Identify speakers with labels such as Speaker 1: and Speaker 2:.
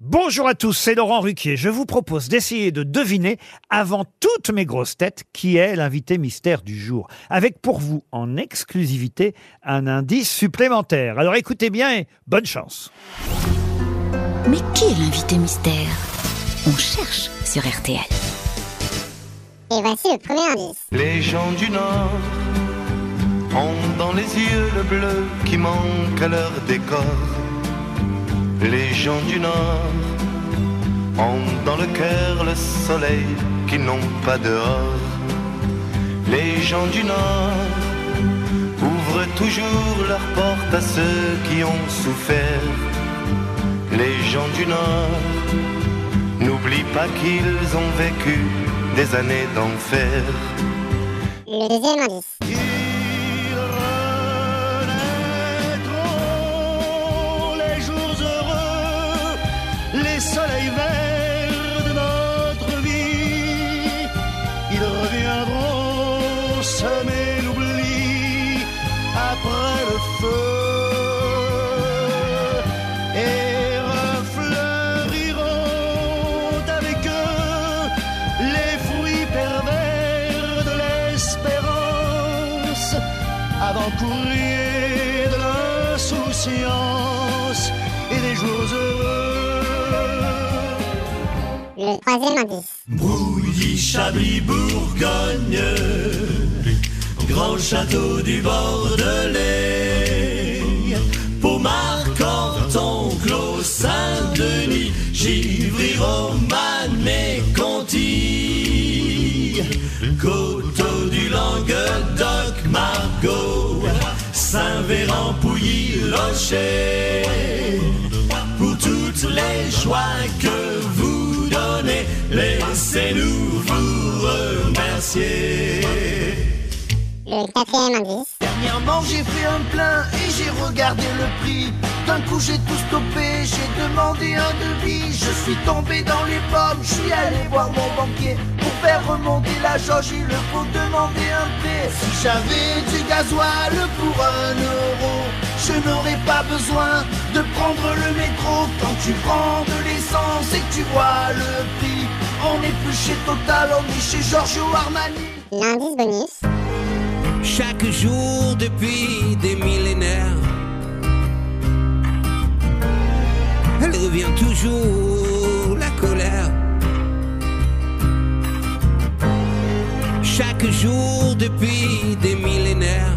Speaker 1: Bonjour à tous, c'est Laurent Ruquier. Je vous propose d'essayer de deviner, avant toutes mes grosses têtes, qui est l'invité mystère du jour. Avec pour vous, en exclusivité, un indice supplémentaire. Alors écoutez bien et bonne chance.
Speaker 2: Mais qui est l'invité mystère? On cherche sur RTL.
Speaker 3: Et voici le premier indice.
Speaker 4: Les gens du Nord ont dans les yeux le bleu qui manque à leur décor. Les gens du Nord ont dans le cœur le soleil qu'ils n'ont pas dehors. Les gens du Nord ouvrent toujours leurs portes à ceux qui ont souffert. Les gens du Nord n'oublient pas qu'ils ont vécu des années d'enfer.
Speaker 3: Le deuxième indice.
Speaker 4: Les soleils verts de notre vie. Ils reviendront semer l'oubli après le feu et refleuriront avec eux les fruits pervers de l'espérance avant-courrier de l'insouciance et des jours heureux.
Speaker 3: Le troisième indice.
Speaker 5: Bouilly, Chablis, Bourgogne, grand château du Bordelais, Pomar, Canton, Clos, Saint-Denis, Givry, Romane et Conti, Coteau du Languedoc, Margot, Saint-Véran, Pouilly, Locher, que vous donnez, laissez-nous vous remercier.
Speaker 3: Le quatrième indice.
Speaker 6: Dernièrement j'ai fait un plein et j'ai regardé le prix D'un coup j'ai tout stoppé, j'ai demandé un devis Je suis tombé dans les pommes, je suis allé voir mon banquier Pour faire remonter la jauge il faut demander un prêt Si j'avais du gasoil pour un n'aurais pas besoin de prendre le métro Quand tu prends de l'essence et que tu vois le prix On n'est plus chez Total, on est chez Giorgio Armani
Speaker 3: L'indice bonus.
Speaker 7: Chaque jour depuis des millénaires, elle revient toujours, la colère. Chaque jour depuis des millénaires,